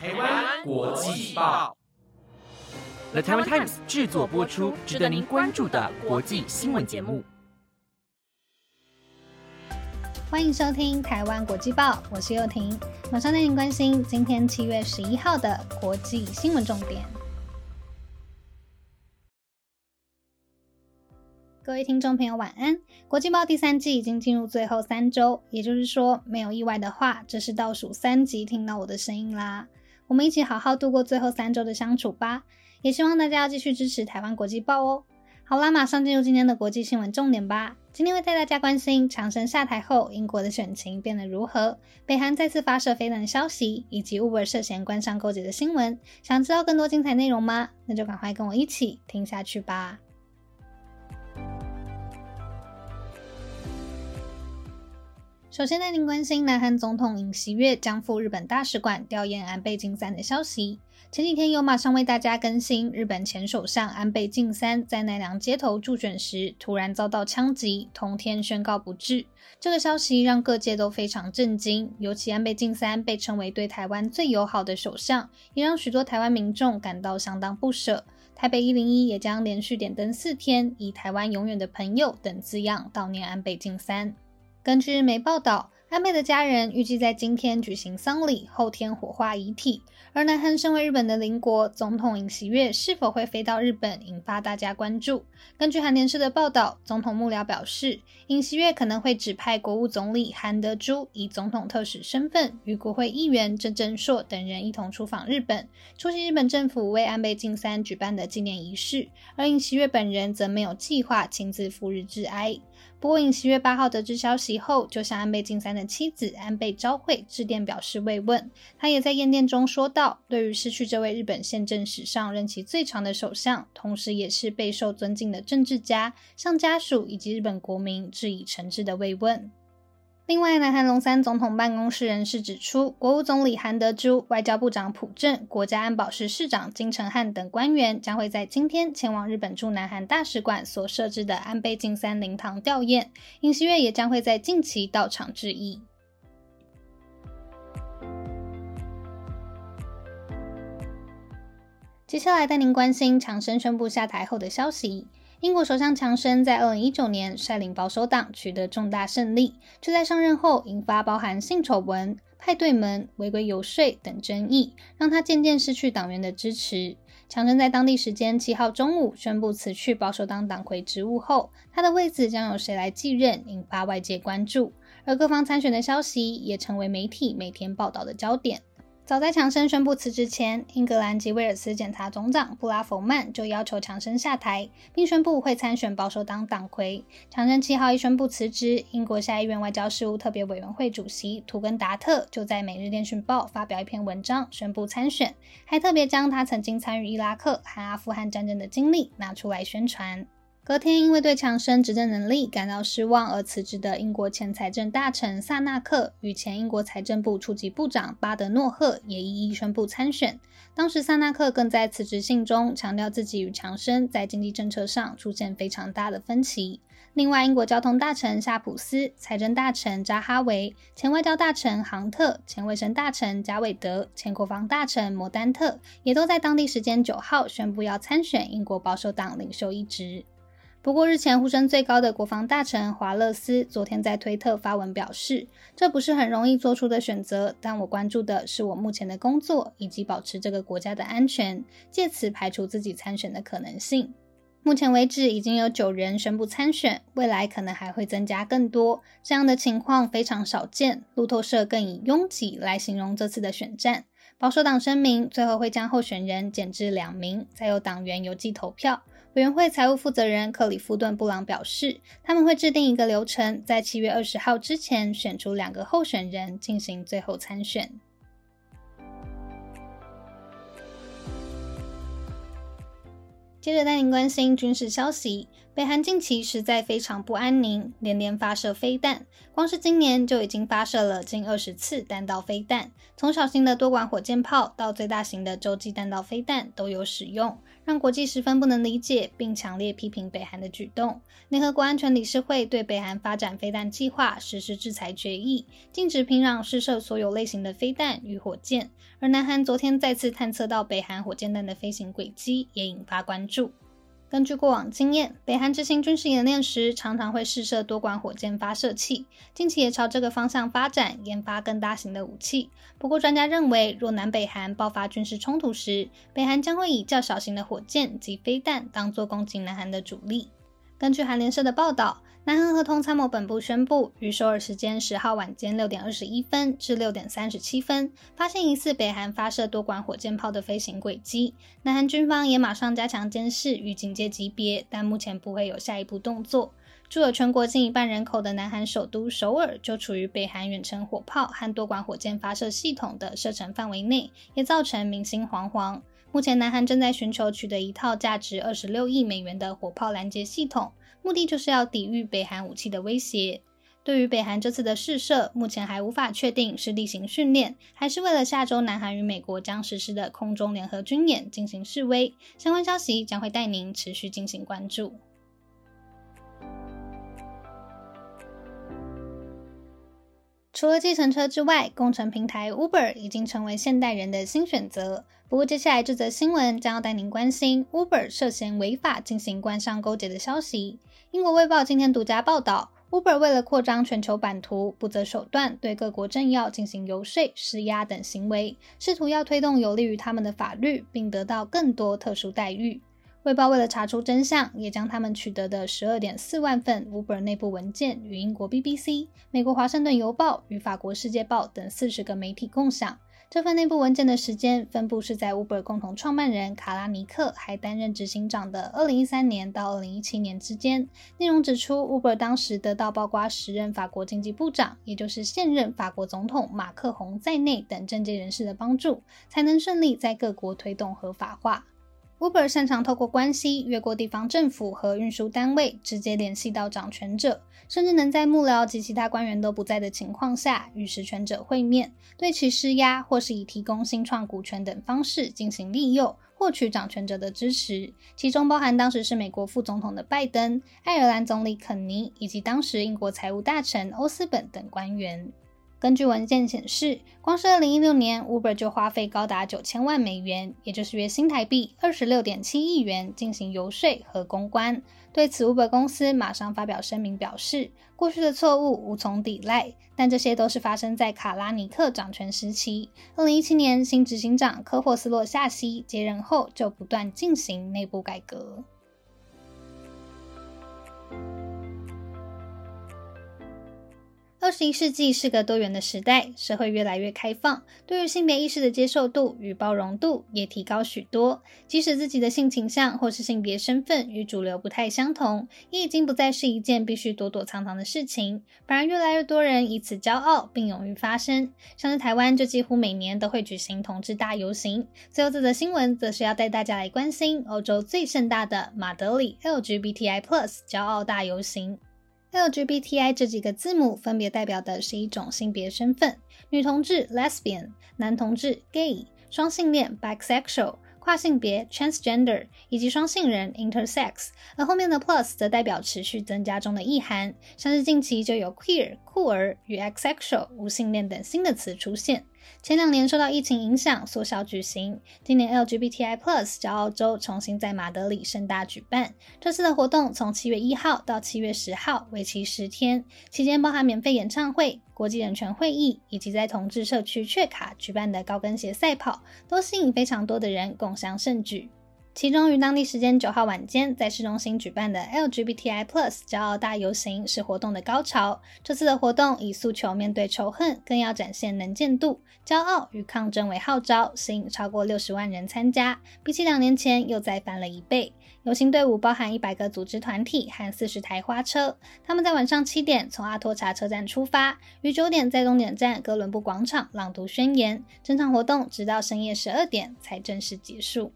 台湾国际报，The Taiwan Times 制作播出，值得您关注的国际新闻节目。欢迎收听台湾国际报，我是幼婷，马上带您关心今天七月十一号的国际新闻重点。各位听众朋友，晚安！国际报第三季已经进入最后三周，也就是说，没有意外的话，这是倒数三集听到我的声音啦。我们一起好好度过最后三周的相处吧，也希望大家要继续支持台湾国际报哦。好啦，马上进入今天的国际新闻重点吧。今天会带大家关心长生下台后，英国的选情变得如何？北韩再次发射飞弹消息，以及 Uber 涉嫌官商勾结的新闻。想知道更多精彩内容吗？那就赶快跟我一起听下去吧。首先带您关心，南韩总统尹锡悦将赴日本大使馆吊唁安倍晋三的消息。前几天有马上为大家更新，日本前首相安倍晋三在奈良街头助选时，突然遭到枪击，同天宣告不治。这个消息让各界都非常震惊，尤其安倍晋三被称为对台湾最友好的首相，也让许多台湾民众感到相当不舍。台北一零一也将连续点灯四天，以“台湾永远的朋友”等字样悼念安倍晋三。根据日媒报道，安倍的家人预计在今天举行丧礼，后天火化遗体。而南韩身为日本的邻国，总统尹锡悦是否会飞到日本，引发大家关注。根据韩联社的报道，总统幕僚表示，尹锡悦可能会指派国务总理韩德洙以总统特使身份，与国会议员郑正硕等人一同出访日本，出席日本政府为安倍晋三举办的纪念仪式。而尹锡悦本人则没有计划亲自赴日致哀。不过，尹锡月八号得知消息后，就向安倍晋三的妻子安倍昭惠致电表示慰问。他也在唁电中说道：“对于失去这位日本宪政史上任期最长的首相，同时也是备受尊敬的政治家，向家属以及日本国民致以诚挚的慰问。”另外，南韩龙三总统办公室人士指出，国务总理韩德洙、外交部长朴正、国家安保室室长金承汉等官员将会在今天前往日本驻南韩大使馆所设置的安倍晋三灵堂吊唁，尹锡悦也将会在近期到场致意。接下来带您关心强生宣布下台后的消息。英国首相强生在二零一九年率领保守党取得重大胜利，却在上任后引发包含性丑闻、派对门、违规游说等争议，让他渐渐失去党员的支持。强生在当地时间七号中午宣布辞去保守党党魁职务后，他的位子将由谁来继任，引发外界关注。而各方参选的消息也成为媒体每天报道的焦点。早在强生宣布辞职前，英格兰及威尔斯检察总长布拉弗曼就要求强生下台，并宣布会参选保守党党魁。强生七号一宣布辞职，英国下议院外交事务特别委员会主席图根达特就在《每日电讯报》发表一篇文章，宣布参选，还特别将他曾经参与伊拉克和阿富汗战争的经历拿出来宣传。隔天，因为对强生执政能力感到失望而辞职的英国前财政大臣萨纳克与前英国财政部初级部长巴德诺赫也一一宣布参选。当时，萨纳克更在辞职信中强调自己与强生在经济政策上出现非常大的分歧。另外，英国交通大臣夏普斯、财政大臣扎哈维、前外交大臣杭特、前卫生大臣加韦德、前国防大臣摩丹特也都在当地时间九号宣布要参选英国保守党领袖一职。不过，日前呼声最高的国防大臣华勒斯昨天在推特发文表示，这不是很容易做出的选择，但我关注的是我目前的工作以及保持这个国家的安全，借此排除自己参选的可能性。目前为止，已经有九人宣布参选，未来可能还会增加更多。这样的情况非常少见。路透社更以拥挤来形容这次的选战。保守党声明，最后会将候选人减至两名，再由党员邮寄投票。委员会财务负责人克里夫顿·布朗表示，他们会制定一个流程，在七月二十号之前选出两个候选人进行最后参选。接着带您关心军事消息。北韩近期实在非常不安宁，连连发射飞弹，光是今年就已经发射了近二十次弹道飞弹，从小型的多管火箭炮到最大型的洲际弹道飞弹都有使用，让国际十分不能理解，并强烈批评北韩的举动。联合国安全理事会对北韩发展飞弹计划实施制裁决议，禁止平壤试射所有类型的飞弹与火箭。而南韩昨天再次探测到北韩火箭弹的飞行轨迹，也引发关注。根据过往经验，北韩执行军事演练时，常常会试射多管火箭发射器，近期也朝这个方向发展，研发更大型的武器。不过，专家认为，若南北韩爆发军事冲突时，北韩将会以较小型的火箭及飞弹当做攻击南韩的主力。根据韩联社的报道。南韩合同参谋本部宣布，于首尔时间十号晚间六点二十一分至六点三十七分，发现疑似北韩发射多管火箭炮的飞行轨迹。南韩军方也马上加强监视与警戒级别，但目前不会有下一步动作。住有全国近一半人口的南韩首都首尔，就处于北韩远程火炮和多管火箭发射系统的射程范围内，也造成民心惶惶。目前，南韩正在寻求取得一套价值二十六亿美元的火炮拦截系统。目的就是要抵御北韩武器的威胁。对于北韩这次的试射，目前还无法确定是例行训练，还是为了下周南韩与美国将实施的空中联合军演进行示威。相关消息将会带您持续进行关注。除了计程车之外，工程平台 Uber 已经成为现代人的新选择。不过，接下来这则新闻将要带您关心 Uber 涉嫌违法进行官商勾结的消息。英国卫报今天独家报道，Uber 为了扩张全球版图，不择手段对各国政要进行游说、施压等行为，试图要推动有利于他们的法律，并得到更多特殊待遇。卫报为了查出真相，也将他们取得的十二点四万份 Uber 内部文件与英国 BBC、美国华盛顿邮报与法国世界报等四十个媒体共享。这份内部文件的时间分布是在 Uber 共同创办人卡拉尼克还担任执行长的2013年到2017年之间。内容指出，Uber 当时得到包括时任法国经济部长，也就是现任法国总统马克宏在内等政界人士的帮助，才能顺利在各国推动合法化。Uber 擅长透过关系越过地方政府和运输单位，直接联系到掌权者，甚至能在幕僚及其他官员都不在的情况下与实权者会面，对其施压，或是以提供新创股权等方式进行利诱，获取掌权者的支持。其中包含当时是美国副总统的拜登、爱尔兰总理肯尼以及当时英国财务大臣欧斯本等官员。根据文件显示，光是2016年，Uber 就花费高达九千万美元，也就是约新台币二十六点七亿元进行游说和公关。对此，Uber 公司马上发表声明表示，过去的错误无从抵赖，但这些都是发生在卡拉尼克掌权时期。2017年，新执行长科霍斯洛夏西接任后，就不断进行内部改革。二十一世纪是个多元的时代，社会越来越开放，对于性别意识的接受度与包容度也提高许多。即使自己的性倾向或是性别身份与主流不太相同，也已经不再是一件必须躲躲藏藏的事情。反而越来越多人以此骄傲，并勇于发声。像是台湾，就几乎每年都会举行同志大游行。最后这则新闻，则是要带大家来关心欧洲最盛大的马德里 LGBTI+ 骄傲大游行。LGBTI 这几个字母分别代表的是一种性别身份：女同志 （lesbian）、男同志 （gay）、双性恋 （bisexual）、跨性别 （transgender） 以及双性人 （intersex）。而后面的 plus 则代表持续增加中的意涵，像是近期就有 queer（ 酷儿）与 asexual（ 无性恋）等新的词出现。前两年受到疫情影响缩小举行，今年 LGBTI Plus 在澳洲重新在马德里盛大举办。这次的活动从七月一号到七月十号，为期十天，期间包含免费演唱会、国际人权会议，以及在同志社区雀卡举办的高跟鞋赛跑，都吸引非常多的人共襄盛举。其中，于当地时间九号晚间在市中心举办的 LGBTI Plus 骄傲大游行是活动的高潮。这次的活动以诉求面对仇恨，更要展现能见度、骄傲与抗争为号召，吸引超过六十万人参加，比起两年前又再翻了一倍。游行队伍包含一百个组织团体和四十台花车，他们在晚上七点从阿托查车站出发，于九点在终点站哥伦布广场朗读宣言。整场活动直到深夜十二点才正式结束。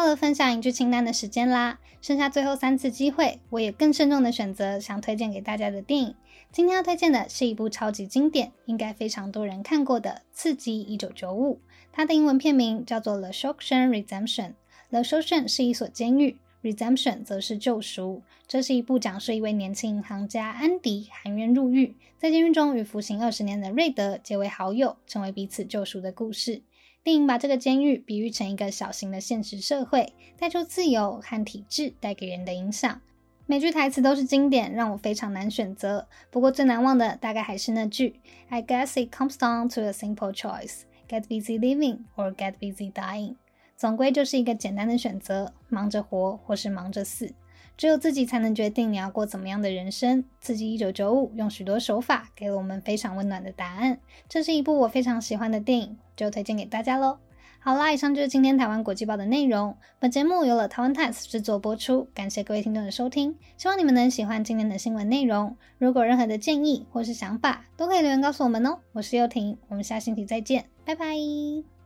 到了分享影剧清单的时间啦，剩下最后三次机会，我也更慎重的选择想推荐给大家的电影。今天要推荐的是一部超级经典，应该非常多人看过的《刺激一九九五》，它的英文片名叫做《The Shawshank Redemption》。The Shawshank 是一所监狱，Redemption 则是救赎。这是一部讲述一位年轻银行家安迪含冤入狱，在监狱中与服刑二十年的瑞德结为好友，成为彼此救赎的故事。电影把这个监狱比喻成一个小型的现实社会，带出自由和体制带给人的影响。每句台词都是经典，让我非常难选择。不过最难忘的大概还是那句：“I guess it comes down to a simple choice: get busy living or get busy dying。”总归就是一个简单的选择：忙着活或是忙着死。只有自己才能决定你要过怎么样的人生。刺激一九九五用许多手法给了我们非常温暖的答案。这是一部我非常喜欢的电影，就推荐给大家喽。好啦，以上就是今天台湾国际报的内容。本节目由了台湾 Times 制作播出，感谢各位听众的收听，希望你们能喜欢今天的新闻内容。如果任何的建议或是想法，都可以留言告诉我们哦。我是幼婷，我们下星期再见，拜拜。